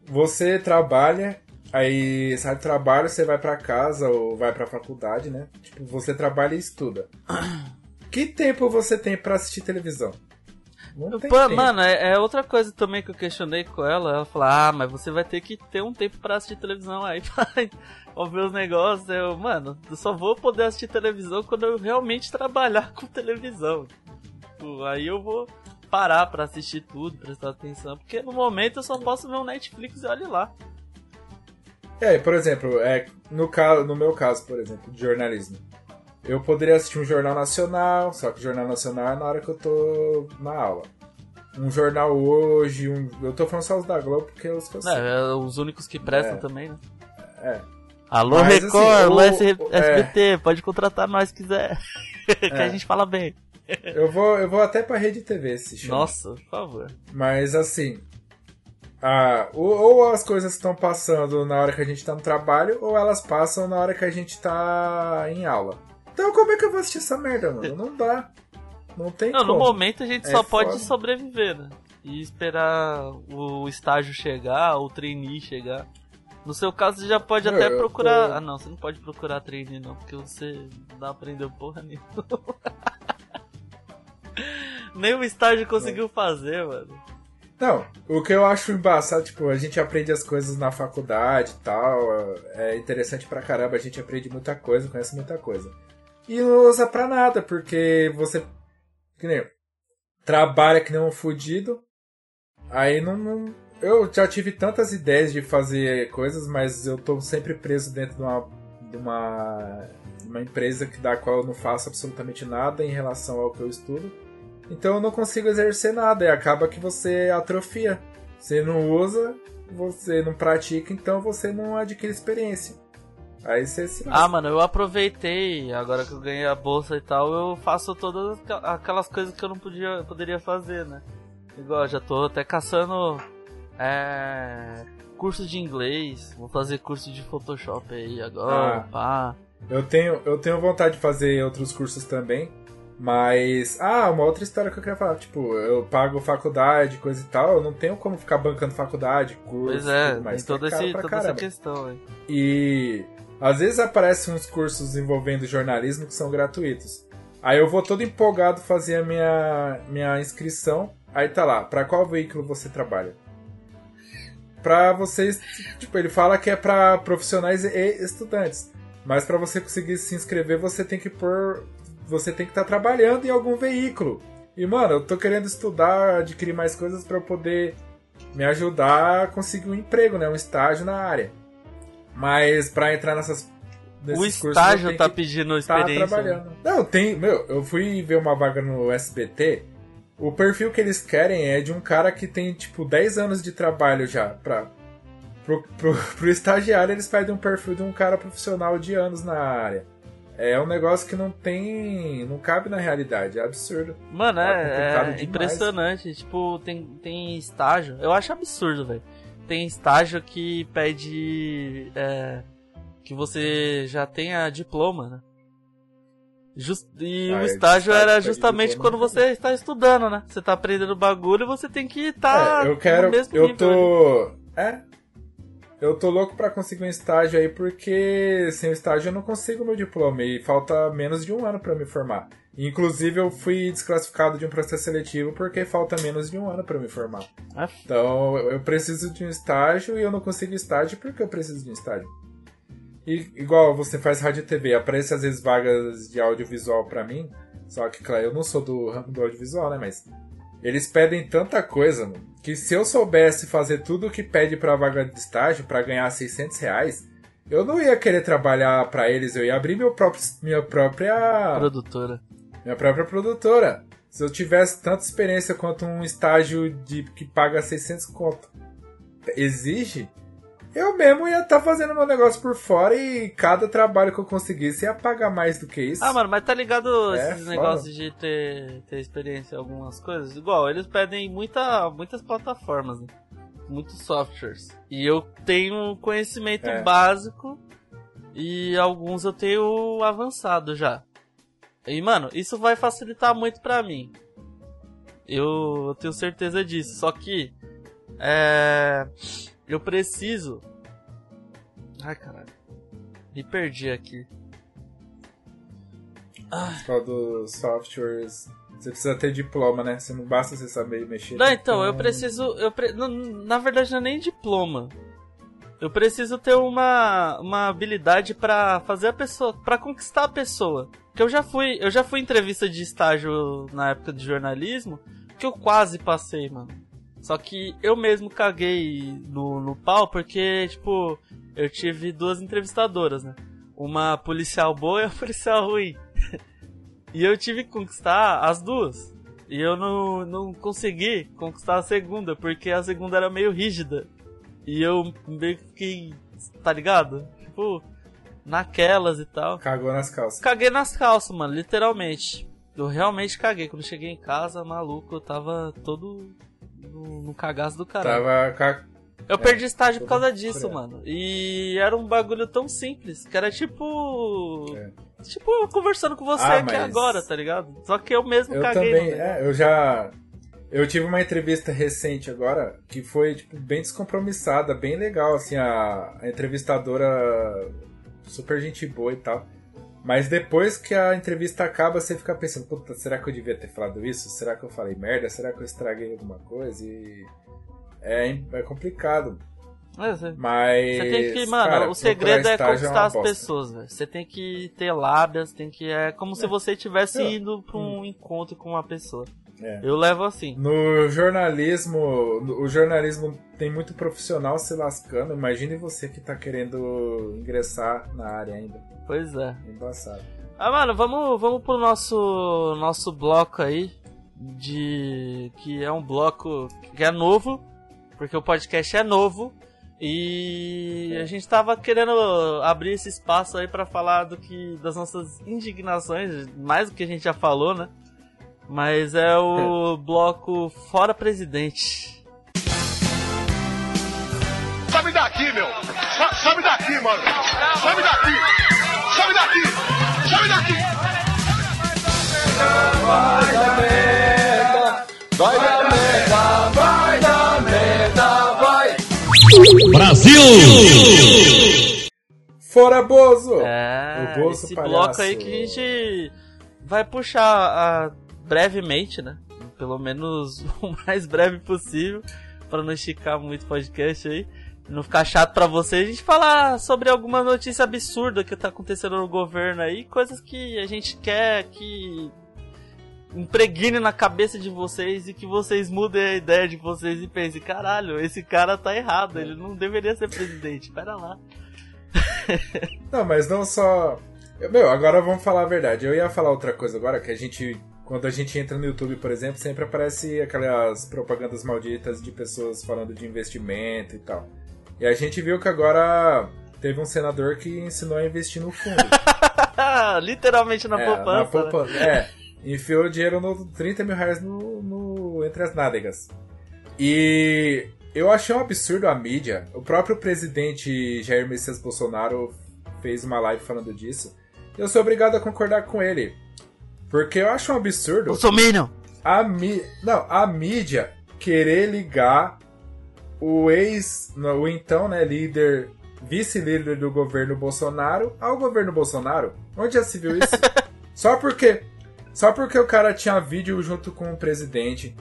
Você trabalha, aí sai do trabalho, você vai para casa ou vai pra faculdade, né? Tipo, você trabalha e estuda. (clears throat) que tempo você tem para assistir televisão? Pô, mano, é, é, outra coisa também que eu questionei com ela. Ela falou: Ah, mas você vai ter que ter um tempo pra assistir televisão aí (laughs) pra ouvir os negócios. Eu, mano, eu só vou poder assistir televisão quando eu realmente trabalhar com televisão. Tipo, aí eu vou parar pra assistir tudo, prestar atenção. Porque no momento eu só posso ver um Netflix e olhe lá. É, por exemplo, é, no, caso, no meu caso, por exemplo, de jornalismo. Eu poderia assistir um jornal nacional, só que o jornal nacional é na hora que eu tô na aula. Um jornal hoje, um... eu tô falando só os da Globo porque é os que eu sei. É, é os únicos que prestam é. também, né? É. Alô, Mas, Record, assim, o, SBT, é... pode contratar nós se quiser. (laughs) que a é. gente fala bem. eu vou, eu vou até pra Rede TV chama. Nossa, por favor. Mas assim, ah, ou, ou, as coisas estão passando na hora que a gente tá no trabalho, ou elas passam na hora que a gente tá em aula. Então como é que eu vou assistir essa merda, mano? Não dá. Não tem Não, como. no momento a gente é só foda. pode sobreviver, né? E esperar o estágio chegar, o trainee chegar. No seu caso, você já pode Meu, até procurar. Tô... Ah, não, você não pode procurar trainee, não, porque você não dá aprender porra nenhuma. (laughs) Nem o estágio conseguiu fazer, mano. Não, o que eu acho embaçado, tipo, a gente aprende as coisas na faculdade e tal, é interessante pra caramba, a gente aprende muita coisa, conhece muita coisa e não usa pra nada, porque você. Que nem, trabalha que nem um fudido. Aí não, não, Eu já tive tantas ideias de fazer coisas, mas eu tô sempre preso dentro de uma. de uma, uma empresa que, da qual eu não faço absolutamente nada em relação ao que eu estudo. Então eu não consigo exercer nada e acaba que você atrofia. Você não usa, você não pratica, então você não adquire experiência. Aí você se Ah, mano, eu aproveitei, agora que eu ganhei a bolsa e tal, eu faço todas aquelas coisas que eu não podia, poderia fazer, né? Igual, já tô até caçando é, curso de inglês, vou fazer curso de Photoshop aí agora, ah, pá. Eu tenho, eu tenho vontade de fazer outros cursos também, mas. Ah, uma outra história que eu queria falar. Tipo, eu pago faculdade, coisa e tal, eu não tenho como ficar bancando faculdade, curso. Pois é, mas tem toda, esse, toda essa questão aí. E às vezes aparecem uns cursos envolvendo jornalismo que são gratuitos. Aí eu vou todo empolgado fazer a minha, minha inscrição. Aí tá lá, para qual veículo você trabalha? Pra vocês, tipo, ele fala que é para profissionais e estudantes. Mas para você conseguir se inscrever, você tem que pôr. Você tem que estar tá trabalhando em algum veículo. E, mano, eu tô querendo estudar, adquirir mais coisas para poder me ajudar a conseguir um emprego, né? Um estágio na área. Mas para entrar nessas o estágio tá pedindo tá experiência. Tá trabalhando. Não, tem. Meu, eu fui ver uma vaga no SBT. O perfil que eles querem é de um cara que tem, tipo, 10 anos de trabalho já. Pra, pro, pro, (laughs) pro estagiário, eles pedem um perfil de um cara profissional de anos na área. É um negócio que não tem. não cabe na realidade, é absurdo. Mano, é, é impressionante. Tipo, tem, tem estágio. Eu acho absurdo, velho tem estágio que pede é, que você já tenha diploma, né? Just, e ah, o estágio era justamente quando você está estudando, né? Você está aprendendo bagulho e você tem que estar tá é, eu quero, eu tô, é, eu tô louco para conseguir um estágio aí porque sem o estágio eu não consigo meu diploma e falta menos de um ano para me formar. Inclusive, eu fui desclassificado de um processo seletivo porque falta menos de um ano para me formar. Ah. Então, eu preciso de um estágio e eu não consigo estágio porque eu preciso de um estágio. E, igual você faz rádio e TV, aparece às vezes vagas de audiovisual para mim, só que, claro, eu não sou do ramo do audiovisual, né? Mas eles pedem tanta coisa, mano, que se eu soubesse fazer tudo o que pede pra vaga de estágio para ganhar 600 reais, eu não ia querer trabalhar para eles, eu ia abrir meu próprio, minha própria... Produtora. Minha própria produtora. Se eu tivesse tanta experiência quanto um estágio de que paga 600 conto exige, eu mesmo ia estar tá fazendo meu negócio por fora e cada trabalho que eu conseguisse ia pagar mais do que isso. Ah, mano, mas tá ligado É, esses foda. negócios de ter, ter experiência em algumas coisas? Igual, eles pedem muita, muitas plataformas, né? muitos softwares. E eu tenho conhecimento É. básico e alguns eu tenho avançado já. E, mano, isso vai facilitar muito pra mim. Eu, eu tenho certeza disso. Só que. É. Eu preciso. Ai, caralho. Me perdi aqui. Causa dos softwares. Você precisa ter diploma, né? Você não basta você saber mexer. Não, então, eu preciso. Eu pre... Na verdade, não é nem diploma. Eu preciso ter uma, uma habilidade pra fazer a pessoa. pra conquistar a pessoa. Que eu já fui. Eu já fui entrevista de estágio na época de jornalismo. Que eu quase passei, mano. Só que eu mesmo caguei no, no pau porque, tipo, eu tive duas entrevistadoras, né? Uma policial boa e uma (laughs) policial ruim. e eu tive que conquistar as duas. E eu não, não consegui conquistar a segunda, porque a segunda era meio rígida. E eu meio que tá ligado? Tipo, naquelas e tal. Cagou nas calças. Caguei nas calças, mano, literalmente. Eu realmente caguei. Quando cheguei em casa, maluco, eu tava todo no, no cagaço do caralho. Tava ca- Eu É, perdi estágio por causa disso, mano. E era um bagulho tão simples, que era tipo. É. Tipo, eu conversando com você Ah, aqui mas- agora, tá ligado? Só que eu mesmo Eu caguei. também, é, eu já. Eu tive uma entrevista recente agora que foi tipo, bem descompromissada, bem legal, assim, a, a entrevistadora super gente boa e tal. Mas depois que a entrevista acaba, você fica pensando, puta, será que eu devia ter falado isso? Será que eu falei merda? Será que eu estraguei alguma coisa? E é, é complicado. É, Mas. Você tem que, mano, cara, o segredo é estágio conquistar uma as pessoas, velho. Você tem que ter lábias, tem que. É como se você estivesse É. indo pra um encontro com uma pessoa. É. Eu levo assim. No jornalismo, o jornalismo tem muito profissional se lascando. Imagine você que tá querendo ingressar na área ainda. Pois é. É Embaçado. Ah, mano, vamos, vamos pro nosso, nosso bloco aí. De. Que é um bloco que é novo. Porque o podcast é novo. E a gente tava querendo abrir esse espaço aí pra falar do que. das nossas indignações, mais do que a gente já falou, né? Mas é o bloco Fora Presidente. Sobe daqui, meu! Sobe daqui, mano! Sobe daqui! Sobe daqui! Sobe daqui! Fora Bozo! É, O Bozo esse Palhaço. bloco aí que a gente vai puxar ah, brevemente, né? Pelo menos (laughs) o mais breve possível, para não esticar muito o podcast aí. Não ficar chato pra vocês, a gente falar sobre alguma notícia absurda que tá acontecendo no governo aí, coisas que a gente quer que impregne na cabeça de vocês e que vocês mudem a ideia de vocês e pensem, caralho, esse cara tá errado, ele não deveria ser presidente, pera lá. (laughs) Não, mas não só. Meu, agora vamos falar a verdade. Eu ia falar outra coisa agora, que a gente. Quando a gente entra no YouTube, por exemplo, sempre aparece aquelas propagandas malditas de pessoas falando de investimento e tal. E a gente viu que agora teve um senador que ensinou a investir no fundo. (laughs) Literalmente na é, poupança. na né? poupança. É, enfiou o dinheiro no 30 mil reais no, no- entre as nádegas. E eu achei um absurdo a mídia. O próprio presidente Jair Messias Bolsonaro fez uma live falando disso. Eu sou obrigado a concordar com ele. Porque eu acho um absurdo Bolsominion! a mi... não, a mídia querer ligar o ex, o então, né, líder, vice-líder do governo Bolsonaro ao governo Bolsonaro. Onde já se viu isso? (laughs) só porque só porque o cara tinha vídeo junto com o presidente.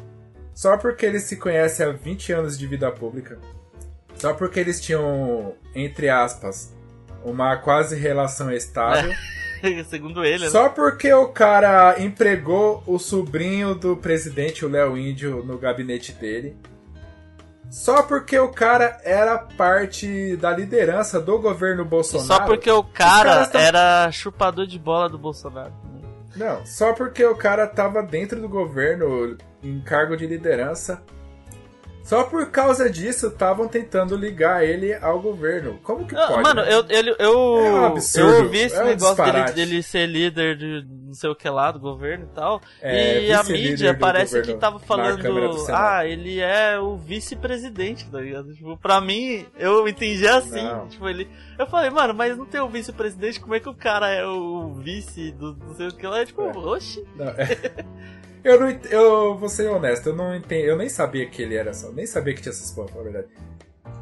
Só porque eles se conhecem há 20 anos de vida pública. Só porque eles tinham, entre aspas, uma quase relação estável. (laughs) (laughs) Segundo ele, né? Só porque o cara empregou o sobrinho do presidente, o Léo Índio, no gabinete dele. Só porque o cara era parte da liderança do governo E Bolsonaro. só porque o cara tão- era chupador de bola do Bolsonaro. né? Não, só porque o cara tava dentro do governo, em cargo de liderança. Só por causa disso estavam tentando ligar ele ao governo. Como que Ah, pode? Mano, né? eu, ele, eu, É um absurdo, eu ouvi esse é um negócio dele, dele ser líder de não sei o que lá do governo e tal. É, e a mídia parece que tava falando, ah, ele é o vice-presidente, tá ligado? Tipo, pra mim, eu entendi assim. Não. Tipo, ele. Eu falei, mano, mas não tem o vice-presidente, como é que o cara é o vice do não sei o que lá? Tipo, É. oxi. Não, é. (laughs) Eu não eu vou ser honesto, eu não entendo, eu nem sabia que ele era só, nem sabia que tinha essas porra, na verdade.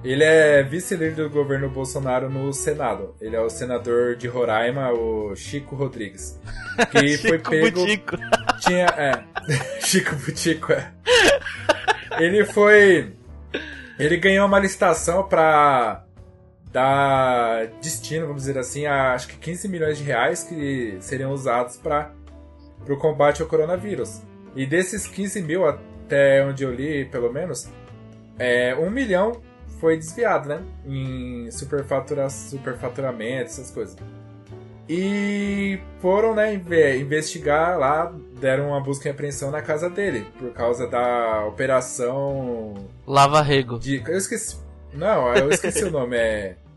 Ele é vice-líder do governo Bolsonaro no Senado. Ele é o senador de Roraima, o Chico Rodrigues. (laughs) Que foi Chico pego. Butico. (laughs) Tinha. É. (laughs) Chico Butico, é. Ele foi. Ele ganhou uma licitação pra dar destino, vamos dizer assim, a acho que 15 milhões de reais que seriam usados para o combate ao coronavírus. E desses 15 mil, até onde eu li, pelo menos, é, um milhão foi desviado, né? Em superfatura, superfaturamento, essas coisas. E foram, né, inve- investigar lá, deram uma busca e apreensão na casa dele, por causa da operação Lava Rego. de. Eu esqueci. Não, eu esqueci o nome, é. (laughs)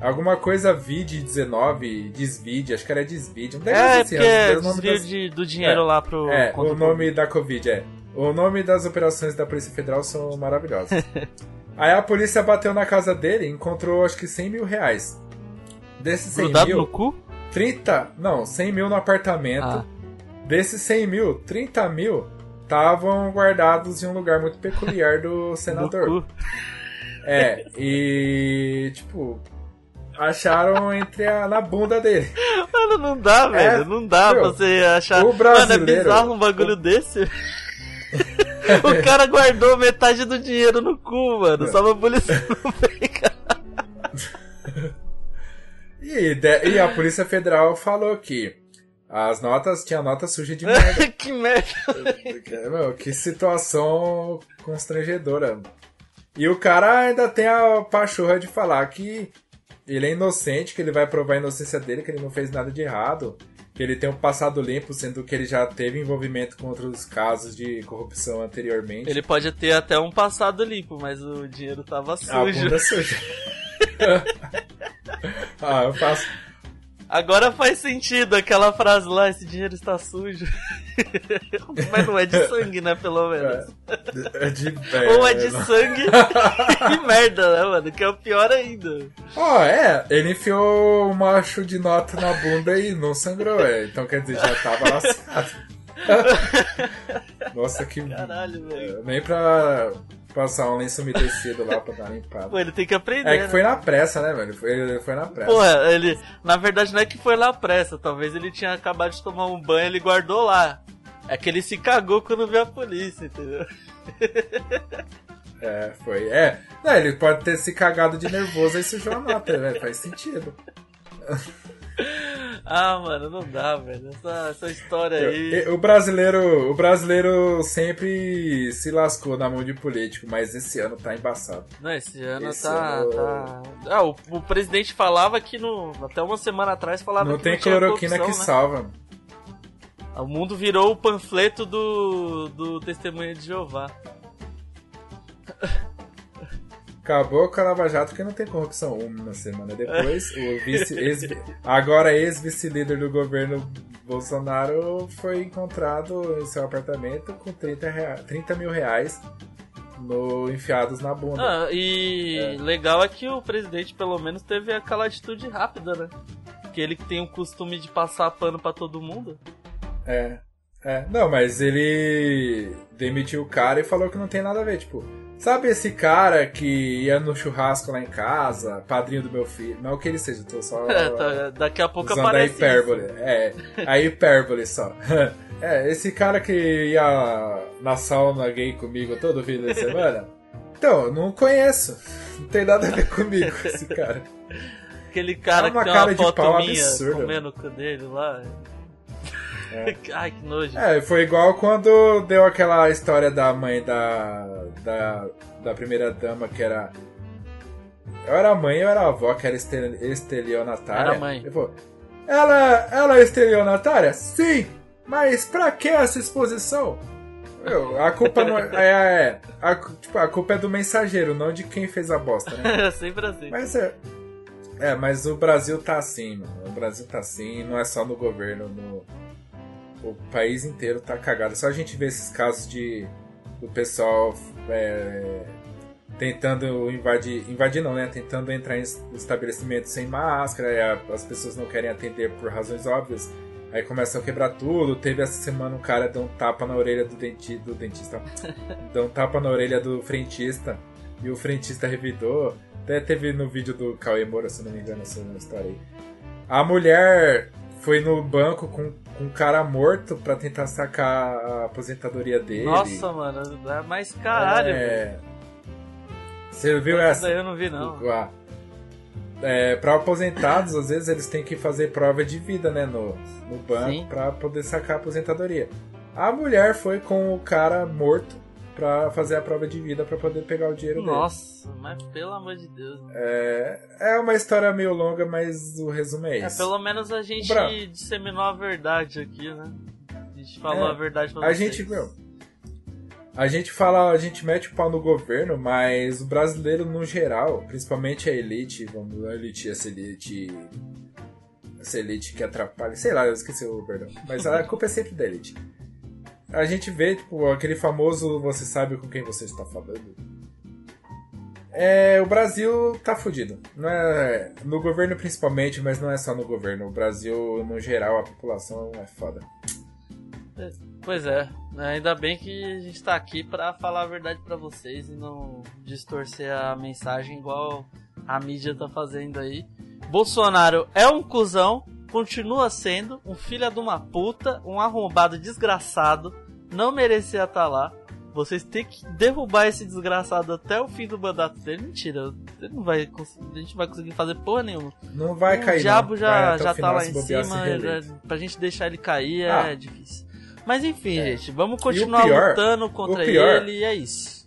Alguma coisa VID19, Desvide, acho que era Desvide. Um É, negócio porque assim, é o nome desvio das- de- do dinheiro É. lá pro. É, o nome da Covid, é. O nome das operações da Polícia Federal são maravilhosos. (laughs) Aí a polícia bateu na casa dele e encontrou acho que 100 mil reais. Desses 100 Grudado mil, no cu? 30. Não, 100 mil no apartamento. Ah. Desses 100 mil, 30 mil estavam guardados em um lugar muito peculiar do (laughs) senador. No cu. É, e tipo, acharam entre a, na bunda dele. Mano, não dá, velho. não dá meu, pra você achar. o Mano, é brasileiro- bizarro um bagulho desse. (laughs) o cara guardou metade do dinheiro no cu, mano. É. Só pra polícia (laughs) não pegar. E, de- e a Polícia Federal falou que as notas tinha nota suja de merda. (laughs) que merda. Meu, que situação constrangedora. E o cara ainda tem a pachorra de falar que ele é inocente, que ele vai provar a inocência dele, que ele não fez nada de errado, que ele tem um passado limpo, sendo que ele já teve envolvimento com outros casos de corrupção anteriormente. Ele pode ter até um passado limpo, mas o dinheiro tava A sujo. bunda suja. (laughs) (laughs) ah, eu faço. Agora faz sentido aquela frase lá, esse dinheiro está sujo. (laughs) mas não é de sangue, né, pelo menos. É de, é, (laughs) Ou é de sangue (laughs) e merda, né, mano? Que é o pior ainda. Ó, é, ele enfiou um macho de nota na bunda e não sangrou, é. Então quer dizer, já tava lascado. Nossa, que. Caralho, velho. é, Nem pra passar um lenço umedecido lá pra dar uma limpada. Pô, ele tem que aprender. É que né? foi na pressa, né, velho? Foi, ele foi na pressa. Porra, ele. Na verdade não é que foi lá pressa, talvez ele tinha acabado de tomar um banho ele guardou lá. É que ele se cagou quando viu a polícia, entendeu? É, foi. É. Não, ele pode ter se cagado de nervoso e sujou a nota, velho. Faz sentido. (laughs) Ah, mano, não dá, velho. Essa, essa história aí. O brasileiro, o brasileiro sempre se lascou na mão de político, mas esse ano tá embaçado. Não, esse ano Esse tá. ano- tá... Ah, o, o presidente falava que no. Até uma semana atrás falava Não que tem não tinha cloroquina corrupção, que né? salva. O mundo virou o panfleto do, do Testemunha de Jeová. (laughs) Acabou com a Lava Jato que não tem corrupção. Uma semana depois, o vice, ex, agora ex-vice-líder do governo Bolsonaro foi encontrado em seu apartamento com 30, rea- 30 mil reais no, enfiados na bunda. Ah, e É. legal é que o presidente pelo menos teve aquela atitude rápida, né? Que ele que tem o costume de passar pano pra todo mundo. É, é. Não, mas ele demitiu o cara e falou que não tem nada a ver. Tipo, sabe esse cara que ia no churrasco lá em casa, padrinho do meu filho? Não que ele seja, tô só. (laughs) É, tá, daqui a pouco usando a aparece. hipérbole. isso. É, a hipérbole só. (laughs) É, esse cara que ia na sauna gay comigo todo fim de semana. (laughs) Então, eu não conheço. Não tem nada a ver comigo esse cara. aquele cara É que tem cara uma de foto pau minha absurda. comendo o cu dele lá. (laughs) Ai, que nojo. É, foi igual quando deu aquela história da mãe da. da, da primeira dama que era. Eu era a mãe ou era a avó que era estel- estelionatária? Era a mãe. Ela, ela é estelionatária? Sim! Mas pra que essa exposição? Meu, a culpa não é. é, é a, tipo, a culpa é do mensageiro, não de quem fez a bosta, né? É sempre assim. Mas é. É, mas o Brasil tá assim, mano. O Brasil tá assim, não é só no governo, no. O país inteiro tá cagado. Só a gente vê esses casos de. do pessoal é, tentando invadir. Invadir não, né? Tentando entrar em estabelecimentos sem máscara, as pessoas não querem atender por razões óbvias. Aí começam a quebrar tudo. Teve essa semana um cara deu um tapa na orelha do, denti, do dentista. (laughs) deu um tapa na orelha do frentista. E o frentista revidou. Até teve no vídeo do Cauê Moura, se não me engano, essa história aí. A mulher foi no banco com, com um cara morto pra tentar sacar a aposentadoria dele. Nossa, mano, é mais caralho. É... Você viu Essa eu não vi, não. Ah. É, para aposentados, às vezes eles têm que fazer prova de vida, né, no, no banco pra poder sacar a aposentadoria. A mulher foi com o cara morto pra fazer a prova de vida pra poder pegar o dinheiro dele. Nossa, mas pelo amor de Deus. É, é uma história meio longa, mas o resumo é É, isso. pelo menos a gente disseminou a verdade aqui, né? A gente falou É, a verdade pra A vocês. gente, meu, a gente fala, a gente mete o pau no governo, mas o brasileiro no geral, principalmente a elite, vamos a elite, essa elite, essa elite que atrapalha, sei lá, eu esqueci o perdão, mas a culpa é sempre da elite. A gente vê, tipo, aquele famoso você sabe com quem você está falando. É, o Brasil tá fudido. Não é, no governo principalmente, mas não é só no governo. O Brasil, no geral, a população é foda. Pois é, ainda bem que a gente tá aqui pra falar a verdade pra vocês e não distorcer a mensagem igual a mídia tá fazendo aí. Bolsonaro é um cuzão, continua sendo um filho de uma puta, um arrombado desgraçado, não merecia estar lá. Vocês têm que derrubar esse desgraçado até o fim do mandato dele. Mentira, ele não vai conseguir, a gente não vai conseguir fazer porra nenhuma. Não vai o cair, diabo não. já, o já tá lá em cima, já- pra gente deixar ele cair é Ah. difícil. Mas enfim, É. gente, vamos continuar pior- lutando contra o pior- ele e é isso.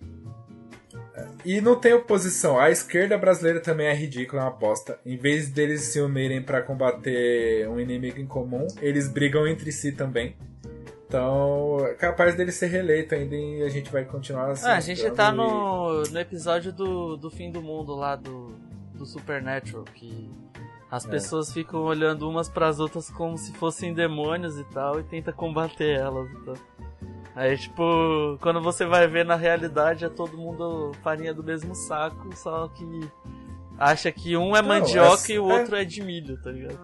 E não tem oposição. A esquerda brasileira também é ridícula, é uma bosta. Em vez deles se unirem pra combater um inimigo em comum, eles brigam entre si também. Então, é capaz dele ser reeleito ainda e a gente vai continuar assim. Ah, a gente tá no, no episódio do, do fim do mundo lá do, do Supernatural, que as É. pessoas ficam olhando umas pras outras como se fossem demônios e tal, e tenta combater elas e tal. Aí, tipo, quando você vai ver na realidade é todo mundo farinha do mesmo saco, só que acha que um é Não, mandioca é- e o é- outro é de milho, tá ligado?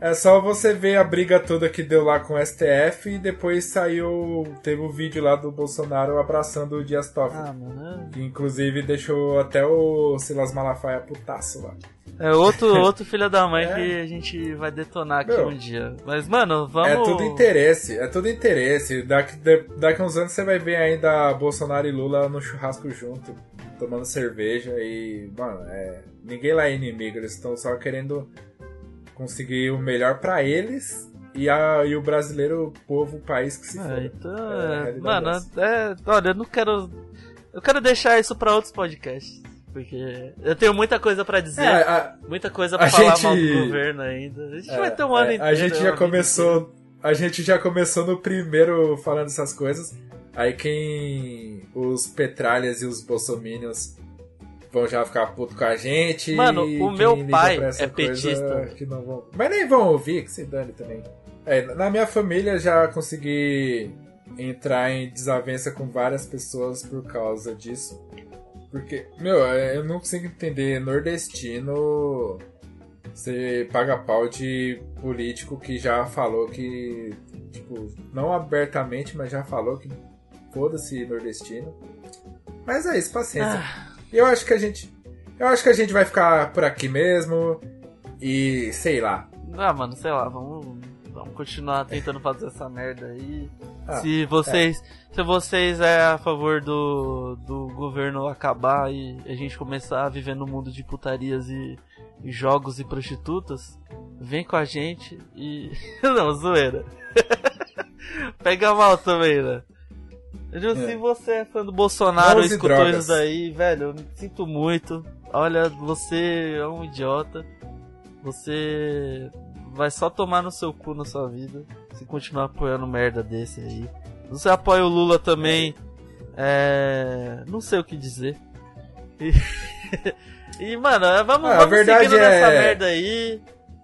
É só você ver a briga toda que deu lá com o STF e depois saiu. Teve o vídeo lá do Bolsonaro abraçando o Dias Toffoli. Ah, mano. Que inclusive deixou até o Silas Malafaia putaço lá. É outro, (laughs) outro filho da mãe É. que a gente vai detonar aqui Meu, um dia. Mas, mano, vamos. É tudo interesse, é tudo interesse. Daqui, daqui uns anos você vai ver ainda Bolsonaro e Lula no churrasco junto, tomando cerveja e, mano, é, ninguém lá é inimigo, eles estão só querendo conseguir o melhor pra eles e, a, e o brasileiro, o povo, o país que se Ah, for. então, É, é, mano, é é, olha, eu não quero. Eu quero deixar isso pra outros podcasts. Porque eu tenho muita coisa pra dizer, É, a, muita coisa pra a falar gente- mal do governo ainda. A gente vai ter um ano é, inteiro. a gente já vida começou, a gente já começou no primeiro falando essas coisas. Aí quem os petralhas e os bolsominions vão já ficar puto com a gente. Mano, o meu pai é petista. Que não vão... Mas nem vão ouvir, que se dane também. É, na minha família já consegui entrar em desavença com várias pessoas por causa disso. Porque, meu, é, eu não consigo entender nordestino você paga pau de político que já falou que, tipo, não abertamente, mas já falou que foda-se nordestino. Mas é isso, paciência. Ah. Eu acho que a gente. Eu acho que a gente vai ficar por aqui mesmo. E sei lá. Ah, mano, sei lá, vamos, vamos continuar tentando fazer essa merda aí. Ah, se vocês, se vocês é a favor do, do governo acabar e a gente começar a viver no mundo de putarias e, jogos e prostitutas, vem com a gente e. (laughs) Não, zoeira. (laughs) Pega mal também, né? É. Se você é fã do Bolsonaro e escutou isso daí, velho, eu me sinto muito. Olha, você é um idiota. Você vai só tomar no seu cu na sua vida se continuar apoiando merda desse aí. Você apoia o Lula também. É. Não sei o que dizer. E, (laughs) e mano, vamos, ah, vamos seguindo é... nessa merda aí.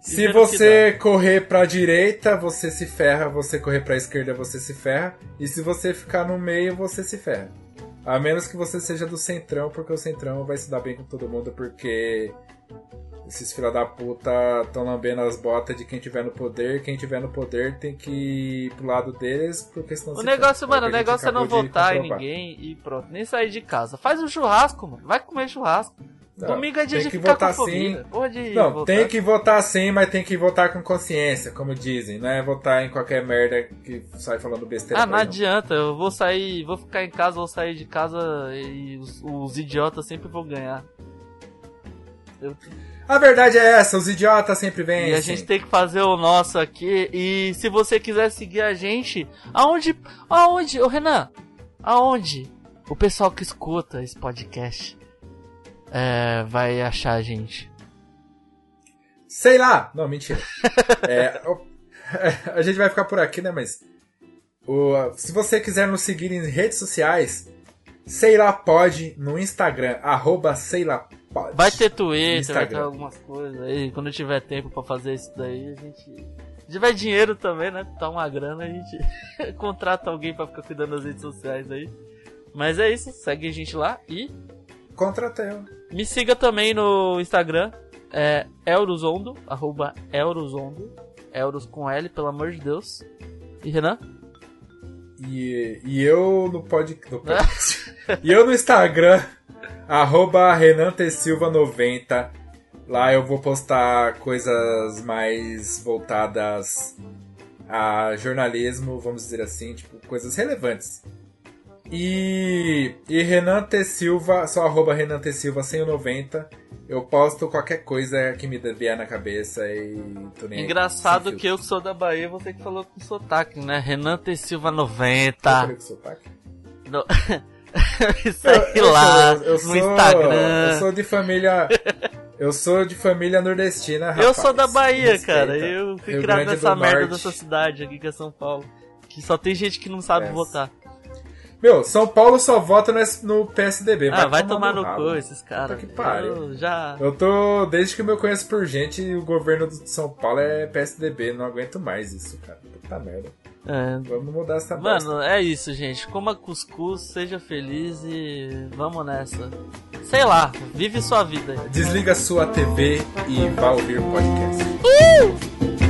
Se você correr pra direita, você se ferra. Você correr pra esquerda, você se ferra. E se você ficar no meio, você se ferra. A menos que você seja do centrão, porque o centrão vai se dar bem com todo mundo, porque esses filha da puta estão lambendo as botas de quem tiver no poder. Quem tiver no poder tem que ir pro lado deles, porque senão O negócio, mano, o negócio é não votar em ninguém e pronto. Nem sair de casa. Faz um churrasco, mano. Vai comer churrasco. Não, Domingo é dia de ficar com sim. não, votar. tem que votar sim, mas tem que votar com consciência, como dizem. Não é votar em qualquer merda que sai falando besteira. Ah, não adianta. Eu vou sair, vou ficar em casa, vou sair de casa e os, os idiotas sempre vão ganhar. Eu... A verdade é essa, os idiotas sempre vêm. E a gente tem que fazer o nosso aqui. E se você quiser seguir a gente, aonde, aonde, ô Renan, aonde o pessoal que escuta esse podcast é, vai achar a gente? Sei lá! Não, mentira. (laughs) é, (laughs) a gente vai ficar por aqui, né? Mas. O, se você quiser nos seguir em redes sociais, sei lá pode no Instagram, arroba sei lá pode. Vai ter Twitter, vai ter algumas coisas aí. Quando tiver tempo para fazer isso daí, a gente. Se tiver dinheiro também, né? Tá uma grana, a gente (laughs) contrata alguém para ficar cuidando das redes sociais aí. Mas é isso, segue a gente lá e. Contratei. Me siga também no Instagram, é Eurozondo, arroba Eurozondo, Euros com L, pelo amor de Deus. E Renan? E, e eu no (laughs) podcast. e eu no Instagram, arroba Renan T. Silva 90. Lá eu vou postar coisas mais voltadas a jornalismo, vamos dizer assim, tipo, coisas relevantes. E, e Renan T. Silva, só arroba Renan T. Silva 190. Eu posto qualquer coisa que me vier na cabeça e tô nem Engraçado que eu sou da Bahia, você que falou com sotaque, né? Renan T. Silva 90. Eu falei com sotaque? No... (laughs) Sei lá, eu, eu, no sou, Instagram. Eu sou de família. Eu sou de família nordestina, rapaz. Eu sou da Bahia, Respeita. cara. Eu fui criado nessa merda Norte. dessa cidade aqui que é São Paulo. Que só tem gente que não sabe é. votar. Meu, São Paulo só vota no PSDB. Vai ah, vai tomar, no, cu esses caras. Que pare. Eu já. Eu tô. Desde que eu me conheço por gente, o governo de São Paulo é PSDB. Não aguento mais isso, cara. Puta merda. É. Vamos mudar essa Mano, bosta. é isso, gente. Coma cuscuz, seja feliz e vamos nessa. Sei lá, vive sua vida. Desliga sua TV e vá ouvir o podcast. Uh!